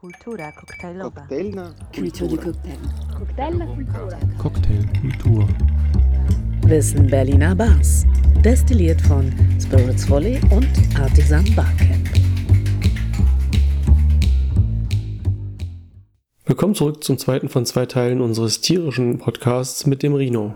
Kultura koktajlowa. Du cocktail. Cocktailkultur. Wissen Berliner Bars. Destilliert von Spirits Volley und Artisan Barcamp. Willkommen zurück zum zweiten von zwei Teilen unseres tierischen Podcasts mit dem Rhino.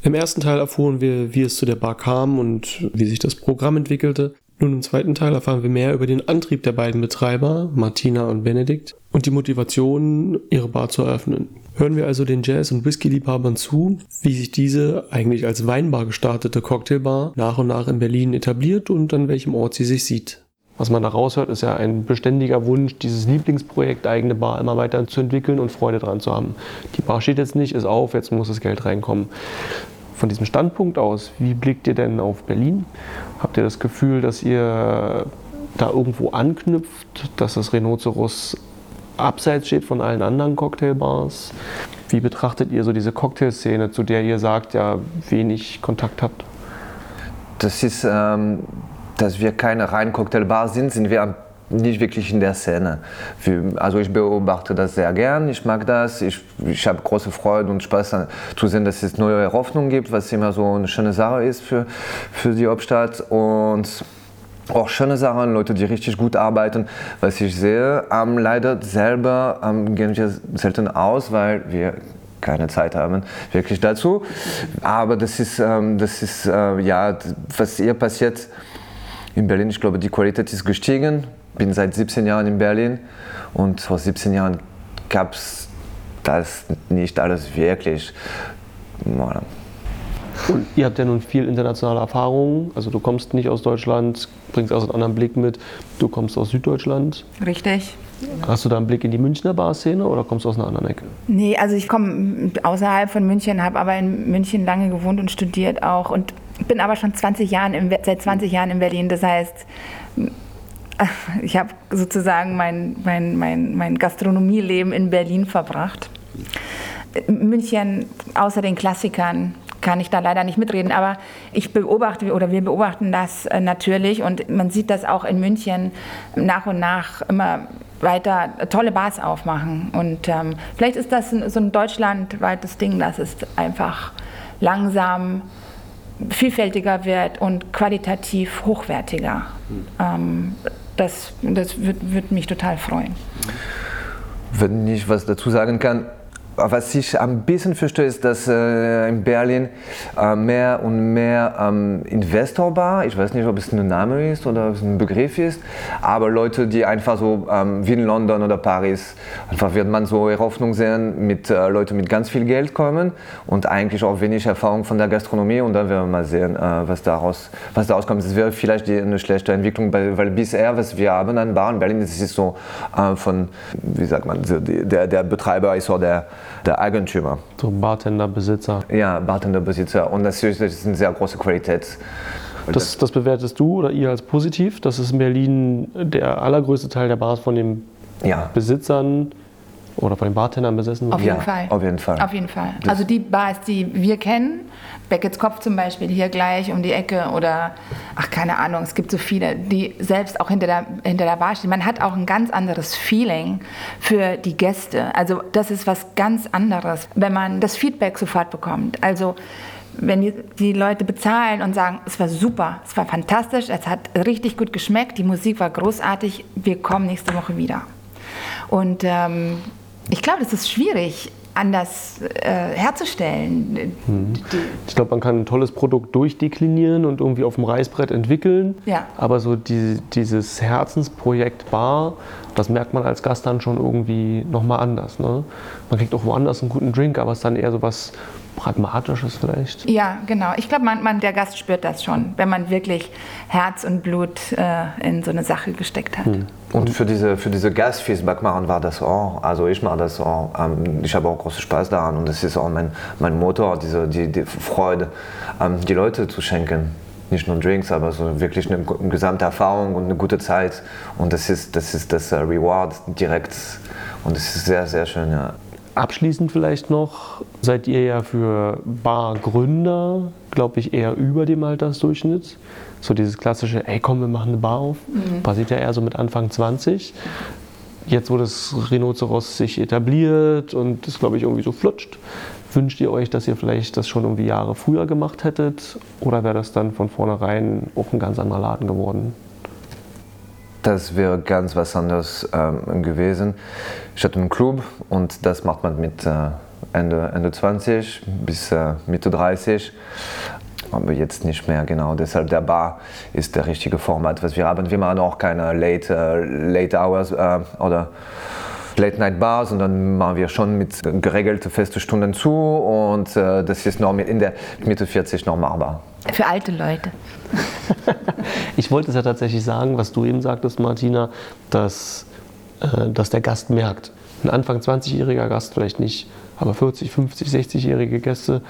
Im ersten Teil erfuhren wir, wie es zu der Bar kam und wie sich das Programm entwickelte. Nun im zweiten Teil erfahren wir mehr über den Antrieb der beiden Betreiber, Martina und Benedikt, und die Motivation, ihre Bar zu eröffnen. Hören wir also den Jazz- und Whisky-Liebhabern zu, wie sich diese eigentlich als Weinbar gestartete Cocktailbar nach und nach in Berlin etabliert und an welchem Ort sie sich sieht. Was man da raushört, ist ja ein beständiger Wunsch, dieses Lieblingsprojekt eigene Bar immer weiter zu entwickeln und Freude dran zu haben. Die Bar steht jetzt nicht, ist auf, jetzt muss das Geld reinkommen. Von diesem Standpunkt aus, wie blickt ihr denn auf Berlin? Habt ihr das Gefühl, dass ihr da irgendwo anknüpft, dass das Rhinoceros abseits steht von allen anderen Cocktailbars? Wie betrachtet ihr so diese Cocktailszene, zu der ihr sagt, ja, wenig Kontakt habt? Das ist, ähm, dass wir keine reine Cocktailbar sind, sind wir nicht wirklich in der Szene. Also ich beobachte das sehr gern, ich mag das, ich, ich habe große Freude und Spaß an, zu sehen, dass es neue Hoffnung gibt, was immer so eine schöne Sache ist für, für die Hauptstadt und auch schöne Sachen, Leute, die richtig gut arbeiten. Was ich sehe, ähm, leider selber ähm, gehen wir selten aus, weil wir keine Zeit haben wirklich dazu. Aber das ist, ähm, das ist äh, ja, was hier passiert in Berlin. Ich glaube, die Qualität ist gestiegen. Bin seit 17 Jahren in Berlin und vor 17 Jahren gab es das nicht alles wirklich. Und ihr habt ja nun viel internationale Erfahrung. Also du kommst nicht aus Deutschland, bringst also einen anderen Blick mit. Du kommst aus Süddeutschland. Richtig. Hast du da einen Blick in die Münchner Barszene oder kommst du aus einer anderen Ecke? Nee, also ich komme außerhalb von München, habe aber in München lange gewohnt und studiert auch und bin aber schon 20 Jahren im, seit 20 Jahren in Berlin. Das heißt, ich habe sozusagen mein, mein, mein, mein Gastronomieleben in Berlin verbracht. München, außer den Klassikern, kann ich da leider nicht mitreden, aber ich beobachte oder wir beobachten das äh, natürlich und man sieht das auch in München nach und nach immer weiter tolle Bars aufmachen. Und ähm, vielleicht ist das so ein deutschlandweites Ding, dass es einfach langsam vielfältiger wird und qualitativ hochwertiger. Ähm, das das würde würd mich total freuen. Wenn ich was dazu sagen kann, was ich ein bisschen verstehe, ist, dass äh, in Berlin äh, mehr und mehr ähm, Investorbar, ich weiß nicht, ob es ein Name ist oder ob es ein Begriff ist, aber Leute, die einfach so ähm, wie in London oder Paris, einfach wird man so Hoffnung sehen, mit äh, Leuten mit ganz viel Geld kommen und eigentlich auch wenig Erfahrung von der Gastronomie und dann werden wir mal sehen, äh, was, daraus, was daraus kommt. Es wäre vielleicht die, eine schlechte Entwicklung, weil, weil bisher, was wir haben an Bar in Berlin, das ist so äh, von, wie sagt man, der, der Betreiber ist so der der Eigentümer. So Bartender, Besitzer. Ja, Bartender, Besitzer. Und das ist, eine sehr große Qualität. Das, das bewertest du oder ihr als positiv, dass es in Berlin der allergrößte Teil der Bars von den Ja, Besitzern oder von den Bartendern besessen Auf wird? jeden Ja, Fall. auf jeden Fall. Auf jeden Fall. Also die Bars, die wir kennen, Beckett's Kopf zum Beispiel hier gleich um die Ecke oder ach keine Ahnung, es gibt so viele, die selbst auch hinter der, hinter der Bar stehen. Man hat auch ein ganz anderes Feeling für die Gäste. Also das ist was ganz anderes, wenn man das Feedback sofort bekommt. Also wenn die, die Leute bezahlen und sagen, es war super, es war fantastisch, es hat richtig gut geschmeckt, die Musik war großartig, wir kommen nächste Woche wieder. Und ähm, ich glaube, das ist schwierig, anders äh, herzustellen. Ich glaube, man kann ein tolles Produkt durchdeklinieren und irgendwie auf dem Reißbrett entwickeln. Ja. Aber so die, dieses Herzensprojekt Bar, das merkt man als Gast dann schon irgendwie nochmal anders. Ne? Man kriegt auch woanders einen guten Drink, aber es ist dann eher so was Pragmatisches vielleicht. Ja, genau. Ich glaube, man, man, der Gast spürt das schon, wenn man wirklich Herz und Blut äh, in so eine Sache gesteckt hat. Und für diese, für diese Gastfeedback machen war das auch. Also ich mache das auch. Ähm, ich habe auch großen Spaß daran und das ist auch mein, mein Motor, diese, die, die Freude, ähm, die Leute zu schenken. Nicht nur Drinks, aber so wirklich eine, eine gesamte Erfahrung und eine gute Zeit. Und das ist das, ist das äh, Reward direkt. Und das ist sehr, sehr schön, ja. Abschließend vielleicht noch, seid ihr ja für Bargründer, glaube ich, eher über dem Altersdurchschnitt. So dieses klassische, ey komm, wir machen eine Bar auf, passiert ja eher so mit Anfang 20. Jetzt, wo das Rhinoceros sich etabliert und das, glaube ich, irgendwie so flutscht, wünscht ihr euch, dass ihr vielleicht das schon irgendwie Jahre früher gemacht hättet? Oder wäre das dann von vornherein auch ein ganz anderer Laden geworden? Das wäre ganz was anderes ähm, gewesen. Ich hatte einen Club und das macht man mit äh, Ende, Ende 20 bis äh, Mitte 30 aber jetzt nicht mehr genau. Deshalb der Bar ist der richtige Format, was wir haben. Wir machen auch keine Late, äh, late Hours äh, oder Late Night Bar, sondern machen wir schon mit geregelten festen Stunden zu und äh, das ist noch in der Mitte 40 noch machbar. Für alte Leute. ich wollte es ja tatsächlich sagen, was du eben sagtest, Martina, dass, äh, dass der Gast merkt. Ein Anfang 20-jähriger Gast vielleicht nicht, aber 40, 50, 60-jährige Gäste,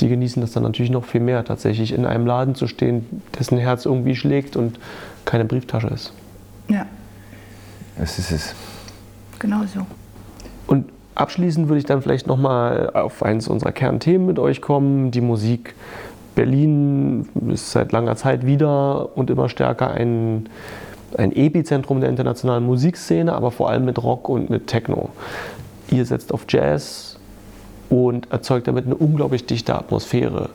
die genießen das dann natürlich noch viel mehr, tatsächlich in einem Laden zu stehen, dessen Herz irgendwie schlägt und keine Brieftasche ist. Ja. Es ist es. Genau. Und abschließend würde ich dann vielleicht nochmal auf eines unserer Kernthemen mit euch kommen, die Musik. Berlin ist seit langer Zeit wieder und immer stärker ein, ein Epizentrum der internationalen Musikszene, aber vor allem mit Rock und mit Techno. Ihr setzt auf Jazz, und erzeugt damit eine unglaublich dichte Atmosphäre.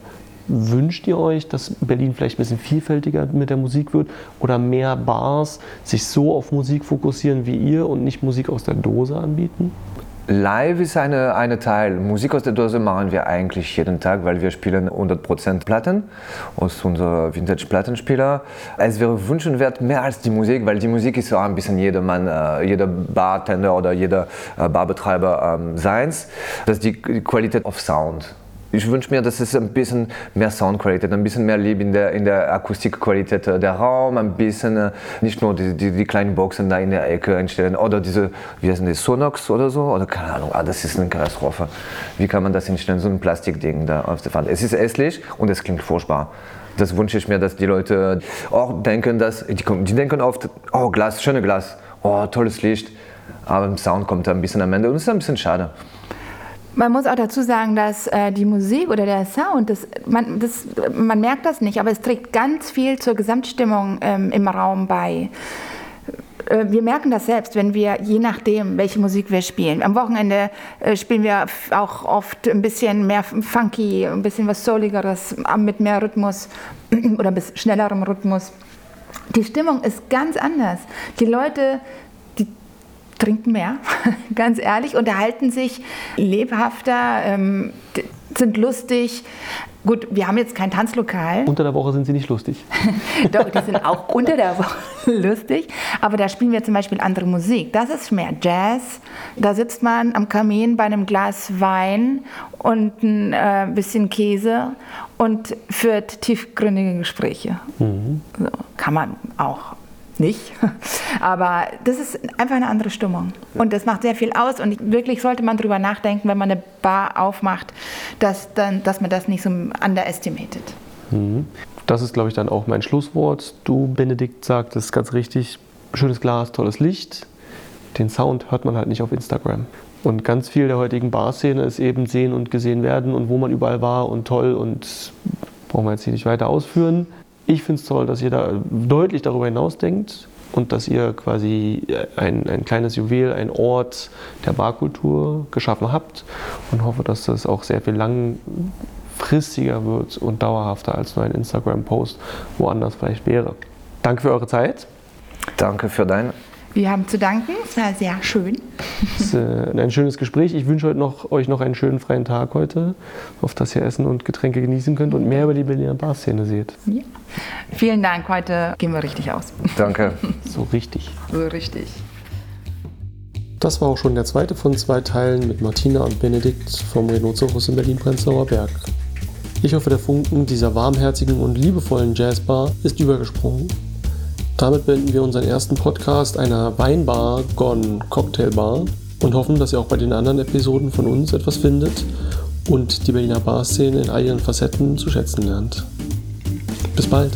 Wünscht ihr euch, dass Berlin vielleicht ein bisschen vielfältiger mit der Musik wird oder mehr Bars sich so auf Musik fokussieren wie ihr und nicht Musik aus der Dose anbieten? Live ist eine, eine Teil. Musik aus der Dose machen wir eigentlich jeden Tag, weil wir spielen 100% Platten aus unserem Vintage-Plattenspieler. Es wäre wünschenswert mehr als die Musik, weil die Musik ist auch ein bisschen jedermann, äh, jeder Bartender oder jeder äh, Barbetreiber ähm, seins. Das ist die Qualität of Sound ich wünsche mir, dass es ein bisschen mehr Soundqualität, ein bisschen mehr Liebe in der, in der Akustikqualität äh, der Raum, ein bisschen äh, nicht nur die, die, die, kleinen Boxen da in der Ecke entstellen oder diese, wie heißen die, Sonox oder so, oder keine Ahnung, ah, das ist eine Katastrophe. Wie kann man das hinstellen, so ein Plastikding da auf der Wand? Es ist hässlich und es klingt furchtbar. Das wünsche ich mir, dass die Leute auch denken, dass, die, die denken oft, oh Glas, schöne Glas, oh tolles Licht, aber im Sound kommt ein bisschen am Ende und das ist ein bisschen schade. Man muss auch dazu sagen, dass äh, die Musik oder der Sound, das, man, das, man merkt das nicht, aber es trägt ganz viel zur Gesamtstimmung ähm, im Raum bei. Äh, wir merken das selbst, wenn wir, je nachdem, welche Musik wir spielen. Am Wochenende äh, spielen wir auch oft ein bisschen mehr funky, ein bisschen was Souligeres, mit mehr Rhythmus oder bisschen schnellerem Rhythmus. Die Stimmung ist ganz anders. Die Leute trinken mehr, ganz ehrlich, unterhalten sich lebhafter, ähm, sind lustig. Gut, wir haben jetzt kein Tanzlokal. Unter der Woche sind sie nicht lustig. Doch, die sind auch unter der Woche lustig. Aber da spielen wir zum Beispiel andere Musik. Das ist mehr Jazz. Da sitzt man am Kamin bei einem Glas Wein und ein äh, bisschen Käse und führt tiefgründige Gespräche. Mhm. So, kann man auch nicht. Aber das ist einfach eine andere Stimmung. Und das macht sehr viel aus. Und wirklich sollte man darüber nachdenken, wenn man eine Bar aufmacht, dass, dann, dass man das nicht so underestimated. Mhm. Das ist, glaube ich, dann auch mein Schlusswort. Du, Benedikt, sagtest ganz richtig, schönes Glas, tolles Licht. Den Sound hört man halt nicht auf Instagram. Und ganz viel der heutigen Barszene ist eben sehen und gesehen werden und wo man überall war und toll und brauchen wir jetzt hier nicht weiter ausführen. Ich finde es toll, dass ihr da deutlich darüber hinaus denkt und dass ihr quasi ein, ein kleines Juwel, ein Ort der Barkultur geschaffen habt und hoffe, dass das auch sehr viel langfristiger wird und dauerhafter als nur ein Instagram-Post woanders vielleicht wäre. Danke für eure Zeit. Danke für deine. Wir haben zu danken, es war sehr schön. Es ist äh, ein schönes Gespräch. Ich wünsche noch, euch noch einen schönen freien Tag heute, auf dass ihr Essen und Getränke genießen könnt und mehr über die Berliner Barszene seht. Ja. Vielen Dank, heute gehen wir richtig aus. Danke. So richtig. So richtig. Das war auch schon der zweite von zwei Teilen mit Martina und Benedikt vom Rhinoceros in Berlin-Prenzlauer Berg. Ich hoffe, der Funken dieser warmherzigen und liebevollen Jazzbar ist übergesprungen damit beenden wir unseren ersten Podcast einer Weinbar Gone Cocktailbar und hoffen, dass ihr auch bei den anderen Episoden von uns etwas findet und die Berliner Barszene in all ihren Facetten zu schätzen lernt. Bis bald!